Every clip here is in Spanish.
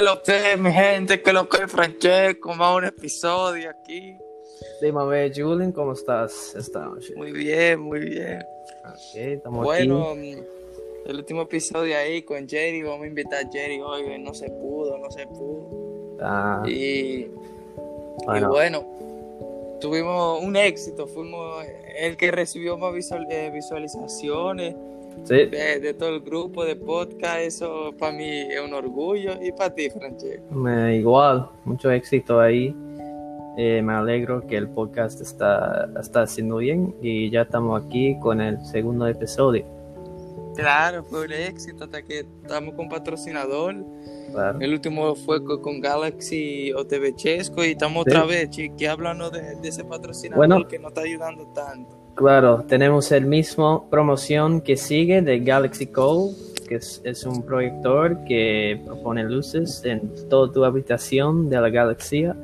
Que lo que, mi gente, que lo que, Francesco, más un episodio aquí. Dime, ver, Julian, ¿cómo estás esta noche? Muy bien, muy bien. Ok, estamos Bueno, aquí. el último episodio ahí con Jerry, vamos a invitar a Jerry hoy, no se pudo, no se pudo. Ah, Y, y bueno, bueno, tuvimos un éxito, fuimos el que recibió más visual- eh, visualizaciones sí, de, de todo el grupo de podcast, eso para mí es un orgullo. Y para ti, Francesco. me- igual, mucho éxito ahí. Eh, me alegro que el podcast está, está haciendo bien y ya estamos aquí con el segundo episodio. Claro, fue un éxito hasta que estamos con patrocinador. Claro. El último fue co- con Galaxy o TV Chesco y estamos Sí. otra vez, chiqui, hablando de, de ese patrocinador Bueno. que nos está ayudando tanto. Claro, tenemos el mismo promoción que sigue de Galaxy Code, que es, un proyector que propone luces en toda tu habitación de la galaxia.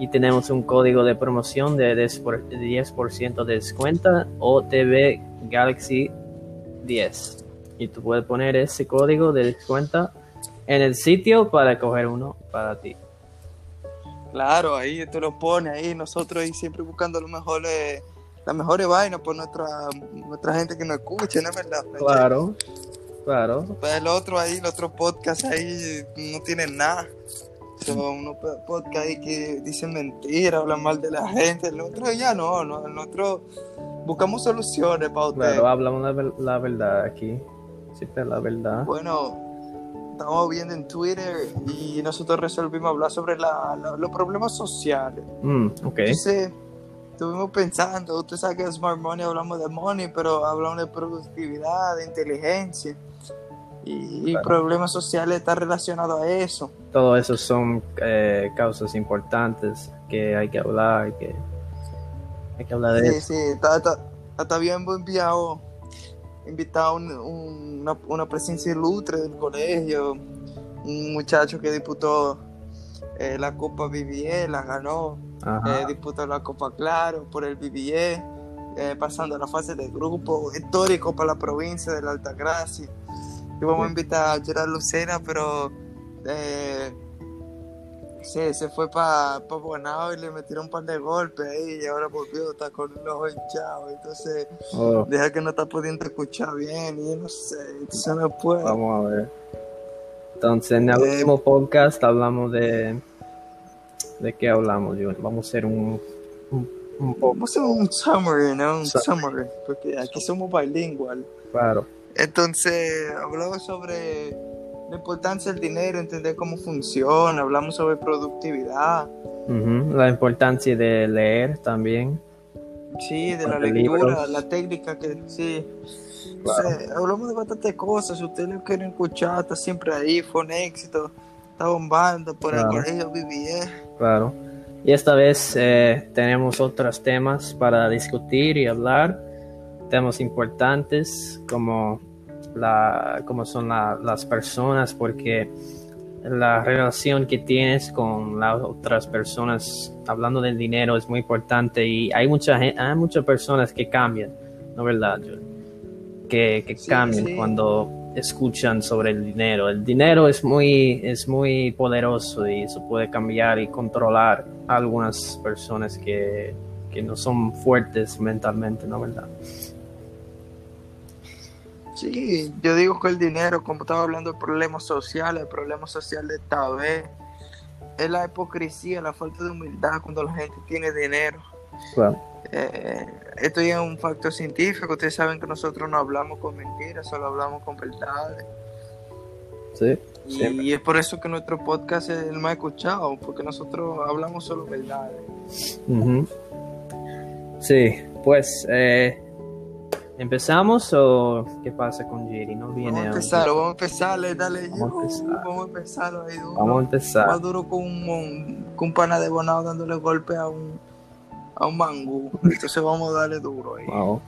Y tenemos un código de promoción de 10%, por- de 10% de descuento OTV Galaxy 10. Y tú puedes poner ese código de descuento en el sitio para coger uno para ti. Claro, ahí tú lo pones ahí, nosotros ahí siempre buscando lo mejor, eh, las mejores vainas por nuestra, nuestra gente que nos escucha, ¿no es verdad? Claro, claro. Pues el otro ahí, el otro podcast ahí no tienen nada. Son unos po- podcast ahí que dicen mentiras, hablan mal de la gente. El otro ya no, no el otro buscamos soluciones para ustedes. Claro, hablamos la, ver- la verdad aquí. Siempre la verdad. Bueno, estamos viendo en Twitter y nosotros resolvimos hablar sobre la- la- los problemas sociales. Mm, ok. Entonces, estuvimos pensando, usted sabe que Smart Money hablamos de money, pero hablamos de productividad, de inteligencia. Y, problemas sociales están relacionados a eso. Todo eso son eh, causas importantes que hay que hablar, que, hay que hablar de Sí, eso. sí, está, está, hasta bien enviado, invitado un- un- una, una presencia ilustre del colegio, un muchacho que disputó eh, la Copa BBE, la ganó. Eh, disputó la Copa Claro por el BBE, eh, pasando a la fase de grupo, histórico para la provincia de la Altagracia. Y vamos a invitar a Gerard Lucena, pero eh, sí, se fue para pa Bonao y le metieron un par de golpes ahí y ahora volvió, está con los ojos hinchados. Entonces, Oh, deja que no está pudiendo escuchar bien y no sé, entonces no puede. vamos a ver. Entonces, en el Eh, último podcast hablamos de. ¿De qué hablamos, Jun? Vamos a hacer un. Un, un poco. Vamos a hacer un summary, ¿no? Un Summary. summary, porque aquí somos bilingües. Claro. Entonces, hablamos sobre la importancia del dinero, entender cómo funciona, hablamos sobre productividad, La importancia de leer también. sí, de la lectura, libros. la técnica que sí. Claro. O sea, hablamos de bastantes cosas, si ustedes lo quieren escuchar, está siempre ahí, fue un éxito, está bombando por Claro. el colegio BBE. Claro. Y esta vez eh, tenemos otros temas para discutir y hablar. Temas importantes como, la, como son la- las personas, porque la relación que tienes con las otras personas, hablando del dinero, es muy importante. Y hay, mucha, hay muchas personas que cambian, ¿no verdad? Que, que Sí, cambian sí. cuando escuchan sobre el dinero. El dinero es muy, es muy poderoso y eso puede cambiar y controlar algunas personas que, que no son fuertes mentalmente, ¿no verdad? Sí, yo digo que el dinero, como estaba hablando de problemas sociales, el problema social de esta vez, es la hipocresía, la falta de humildad cuando la gente tiene dinero. Claro. Eh, esto ya es un factor científico. Ustedes saben que nosotros no hablamos con mentiras, solo hablamos con verdades. Sí, Y, siempre. es por eso que nuestro podcast es el más escuchado, porque nosotros hablamos solo verdades. Ujú. Sí, pues, eh, ¿empezamos o qué pasa con Jerry? No viene Vamos a empezar, vamos a empezarle, dale. Vamos a yo, empezar. Vamos a empezarlo ahí duro. Vamos a empezar. Más duro con un, con un pana de bonado dándole golpe a un, a un mangú. Entonces vamos a darle duro ahí. Wow.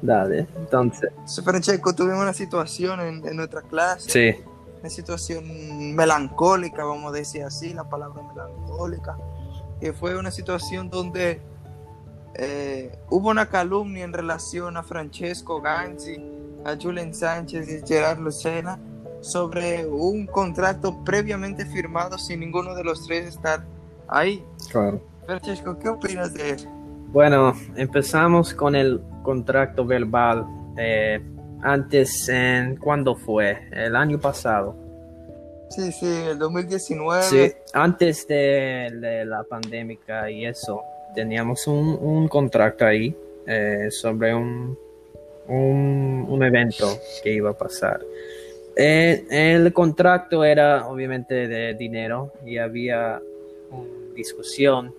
Dale, entonces. Francesco, tuvimos una situación en, en nuestra clase. Sí, una situación melancólica, vamos a decir así, la palabra melancólica, que fue una situación donde eh, hubo una calumnia en relación a Francesco Ganzi, a Julian Sánchez y Gerard Lucena, sobre un contrato previamente firmado sin ninguno de los tres estar ahí. Claro. Francesco, ¿qué opinas de? Bueno, empezamos con el contrato verbal. Eh, antes, en, ¿cuándo fue? El año pasado. Sí, sí, el 2019. Sí, antes de, de la pandemia y eso, teníamos un, un contrato ahí eh, sobre un, un, un, evento que iba a pasar. Eh, el contrato era obviamente de dinero y había una discusión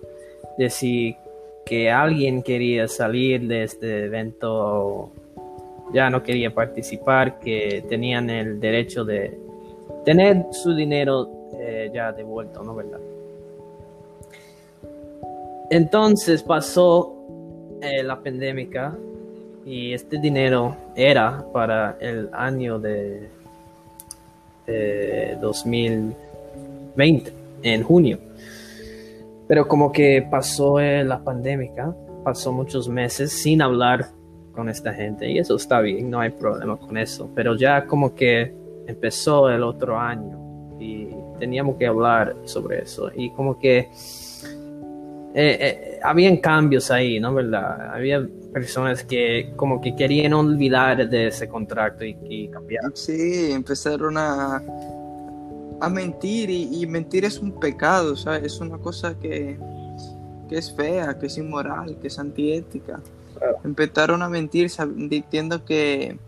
de si que alguien quería salir de este evento ya no quería participar, que tenían el derecho de tener su dinero eh, ya devuelto, ¿no verdad? Entonces pasó eh, la pandemia y este dinero era para el año de, de 2020, en junio. Pero como que pasó eh, la pandemia, pasó muchos meses sin hablar con esta gente y eso está bien, no hay problema con eso. Pero ya como que empezó el otro año y teníamos que hablar sobre eso y como que eh, eh, habían cambios ahí, ¿no? ¿Verdad? Había personas que como que querían olvidar de ese contrato y, y cambiar. Sí, empezaron a, a mentir y, y, mentir es un pecado, o sea, es una cosa que, que es fea, que es inmoral, que es antiética. Claro. Empezaron a mentir diciendo que,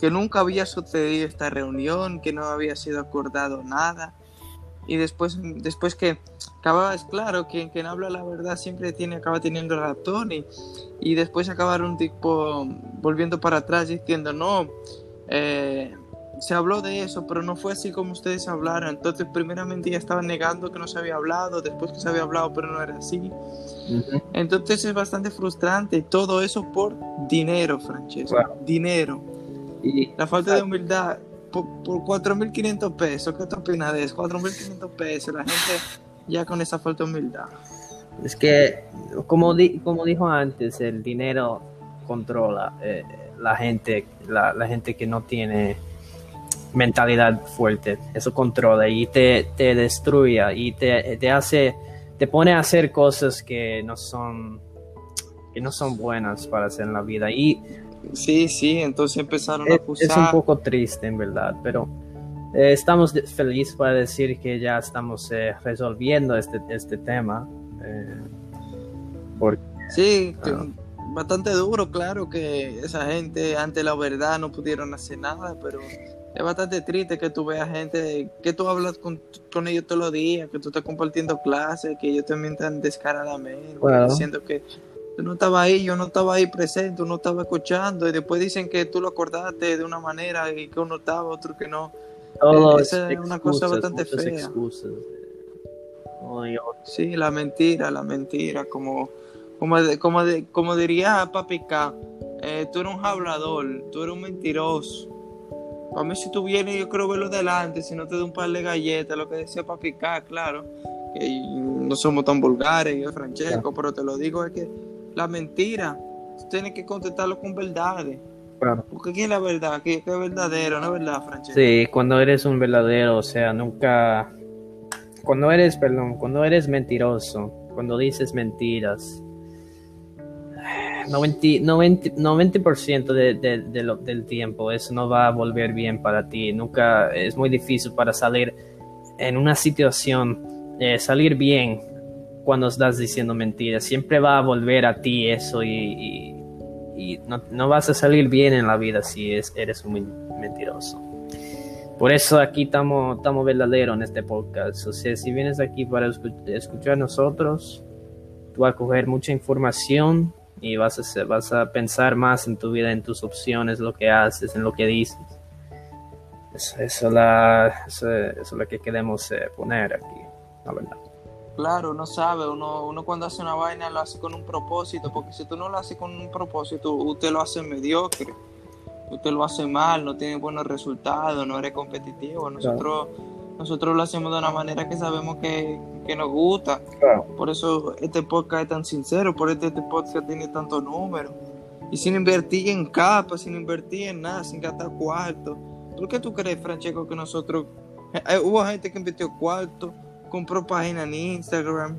que nunca había sucedido esta reunión, que no había sido acordado nada. Y después, después que acaba, es claro, quien, quien habla la verdad siempre tiene, acaba teniendo razón y, y después acabaron tipo volviendo para atrás diciendo, no, eh, se habló de eso, pero no fue así como ustedes hablaron. Entonces, primeramente ya estaban negando que no se había hablado, después que se había hablado, pero no era así. Uh -huh. Entonces es bastante frustrante todo eso por dinero, Francesco. Wow. Dinero. Y la falta de humildad por, por 4.500 pesos. ¿Qué te opinas de eso? 4.500 pesos. La gente ya con esa falta de humildad. Es que, como, di como dijo antes, el dinero controla eh, la gente, la, la gente que no tiene mentalidad fuerte, eso controla y te, te destruye y te, te, hace, te pone a hacer cosas que no son, que no son buenas para hacer en la vida. Y sí, sí, entonces empezaron es, a acusar. Es un poco triste en verdad, pero eh, estamos felices para decir que ya estamos eh, resolviendo este, este tema. Eh, porque, sí, uh, bastante duro, claro que esa gente ante la verdad no pudieron hacer nada, pero es bastante triste que tú veas gente que tú hablas con, con, ellos todos los días, que tú estás compartiendo clases, que ellos te mientan descaradamente, bueno. diciendo que tú no estabas ahí, yo no estaba ahí presente, tú no estaba escuchando, y después dicen que tú lo acordaste de una manera y que uno estaba, otro que no. Eh, esa es una cosa bastante fea. Excusas. Oh, sí, la mentira, la mentira, como, como, como, como diría Papi K, eh, tú eres un hablador, tú eres un mentiroso. A mí si tú vienes yo creo verlo delante, si no te doy un par de galletas, lo que decía para picar, claro. Que no somos tan vulgares, yo Francesco, claro. pero te lo digo es que la mentira, tú tienes que contestarlo con verdades. Claro. Porque ¿qué es la verdad? ¿Qué, qué es verdadero? ¿No es verdad, Francesco? Sí, cuando eres un verdadero, o sea, nunca... Cuando eres, perdón, cuando eres mentiroso, cuando dices mentiras, 90%, 90, 90 de, del tiempo eso no va a volver bien para ti. Nunca es muy difícil para salir en una situación, eh, salir bien cuando estás diciendo mentiras. Siempre va a volver a ti eso y, y, y no, no, vas a salir bien en la vida si es, eres muy mentiroso. Por eso aquí estamos verdaderos en este podcast. O sea, si vienes aquí para escuchar nosotros, tú vas a coger mucha información y vas a, ser, vas a pensar más en tu vida, en tus opciones, lo que haces, en lo que dices. Eso, eso, la, eso, eso es lo que queremos eh, poner aquí, la verdad. Claro, uno sabe, uno, uno cuando hace una vaina lo hace con un propósito, porque si tú no lo haces con un propósito, usted lo hace mediocre, usted lo hace mal, no tiene buenos resultados, no eres competitivo. Nosotros, claro. nosotros lo hacemos de una manera que sabemos que, que nos gusta. Claro. Por eso este podcast es tan sincero, por eso este podcast tiene tantos números. Y sin invertir en capas, sin invertir en nada, sin gastar cuarto. ¿Por qué tú crees, Francesco, que nosotros... eh, hubo gente que invirtió cuarto, compró página en Instagram,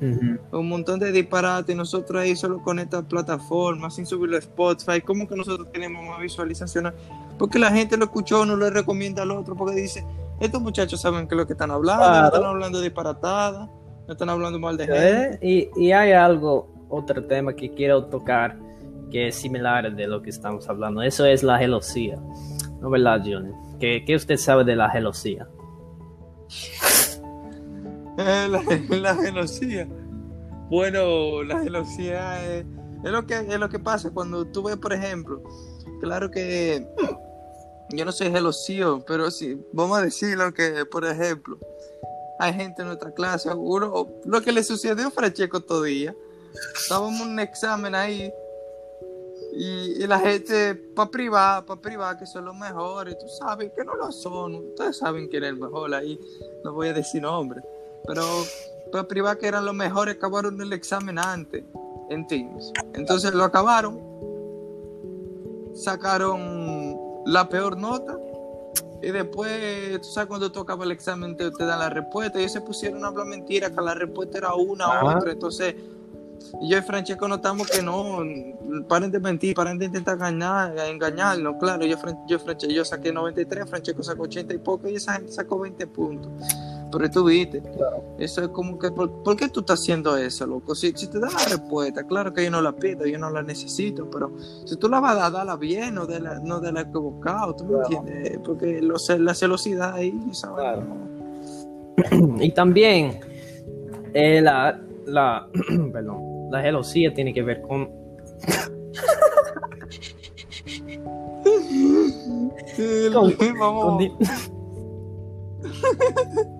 un montón de disparates y nosotros ahí solo con esta plataforma, sin subirlo a Spotify, ¿cómo que nosotros tenemos más visualizaciones? Porque la gente lo escuchó, no le recomienda al otro, porque dice, estos muchachos saben que es lo que están hablando, no están hablando disparatada, no están hablando mal de gente. Eh, Y, y hay algo, otro tema que quiero tocar que es similar de lo que estamos hablando. Eso es la gelosía. ¿No verdad, Johnny? ¿Qué, qué usted sabe de la gelosía? Eh, la, la gelosía. Bueno, la gelosía es, es lo que, es lo que pasa cuando tú ves, por ejemplo, claro que yo no soy gelosío, pero sí, vamos a decirlo que, por ejemplo, hay gente en nuestra clase, uno, lo que le sucedió a Francesco todavía, estábamos en un examen ahí. Y, y la gente para privar, para privar que son los mejores, tú sabes que no lo son, ustedes saben quién es el mejor ahí, no voy a decir nombre, pero para privar que eran los mejores acabaron el examen antes en Teams, entonces lo acabaron, sacaron la peor nota y después, tú sabes, cuando tú acabas el examen te, te dan la respuesta. Y ellos se pusieron a hablar mentira, que la respuesta era una u Ajá. otra. Entonces, yo y Francesco notamos que no, paren de mentir, paren de intentar engañar, engañarnos. Claro, yo, yo, yo saqué 93, Francesco sacó 80 y poco, y esa gente sacó 20 puntos. Pero tú viste, eso es como que, ¿por, por qué tú estás haciendo eso, loco? Si, si te dan la respuesta, claro que yo no la pido, yo no la necesito, pero si tú la vas a dar, dala bien, no de la, no de la equivocado, ¿tú me entiendes? Porque lo, la celosidad ahí, ¿sabes? Claro. Y también eh, la, la, perdón, la gelosía tiene que ver con Sí, Con- vamos, con di-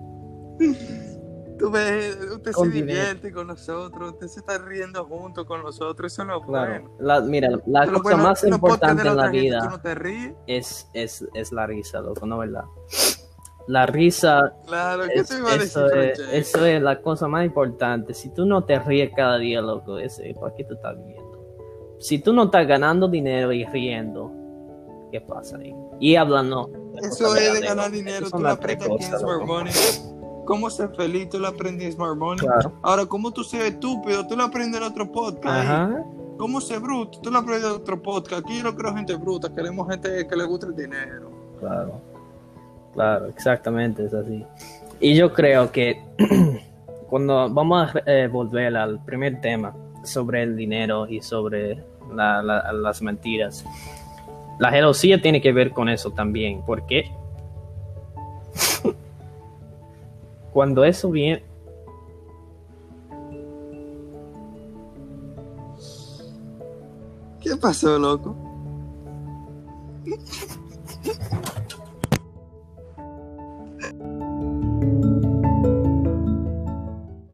tú ves, usted con se dinero. divierte con nosotros, usted se está riendo junto con nosotros, eso es lo Claro, bueno. la, mira, la Pero cosa bueno, más importante en la gente, vida no te ríes, es, es, es la risa, loco, ¿no verdad? La risa, claro, ¿qué es- te iba a decir, eso, es, eso es la cosa más importante. Si tú no te ríes cada día, loco, ese, ¿para qué tú estás viviendo? Si tú no estás ganando dinero y riendo, ¿qué pasa ahí? Y hablando. Eso es de ganar dinero, tú lo las ¿Cómo ser feliz? Tú lo aprendes en Smart Money. Claro. Ahora, ¿cómo tú ser estúpido? Tú lo aprendes en otro podcast. Ajá. ¿Cómo ser bruto? Tú lo aprendes en otro podcast. Aquí yo no creo gente bruta, queremos gente que le guste el dinero. Claro, claro, exactamente, es así. Y yo creo que cuando vamos a eh, volver al primer tema sobre el dinero y sobre la- la- las mentiras, la gelosía tiene que ver con eso también, porque cuando eso viene, ¿Qué pasó, loco?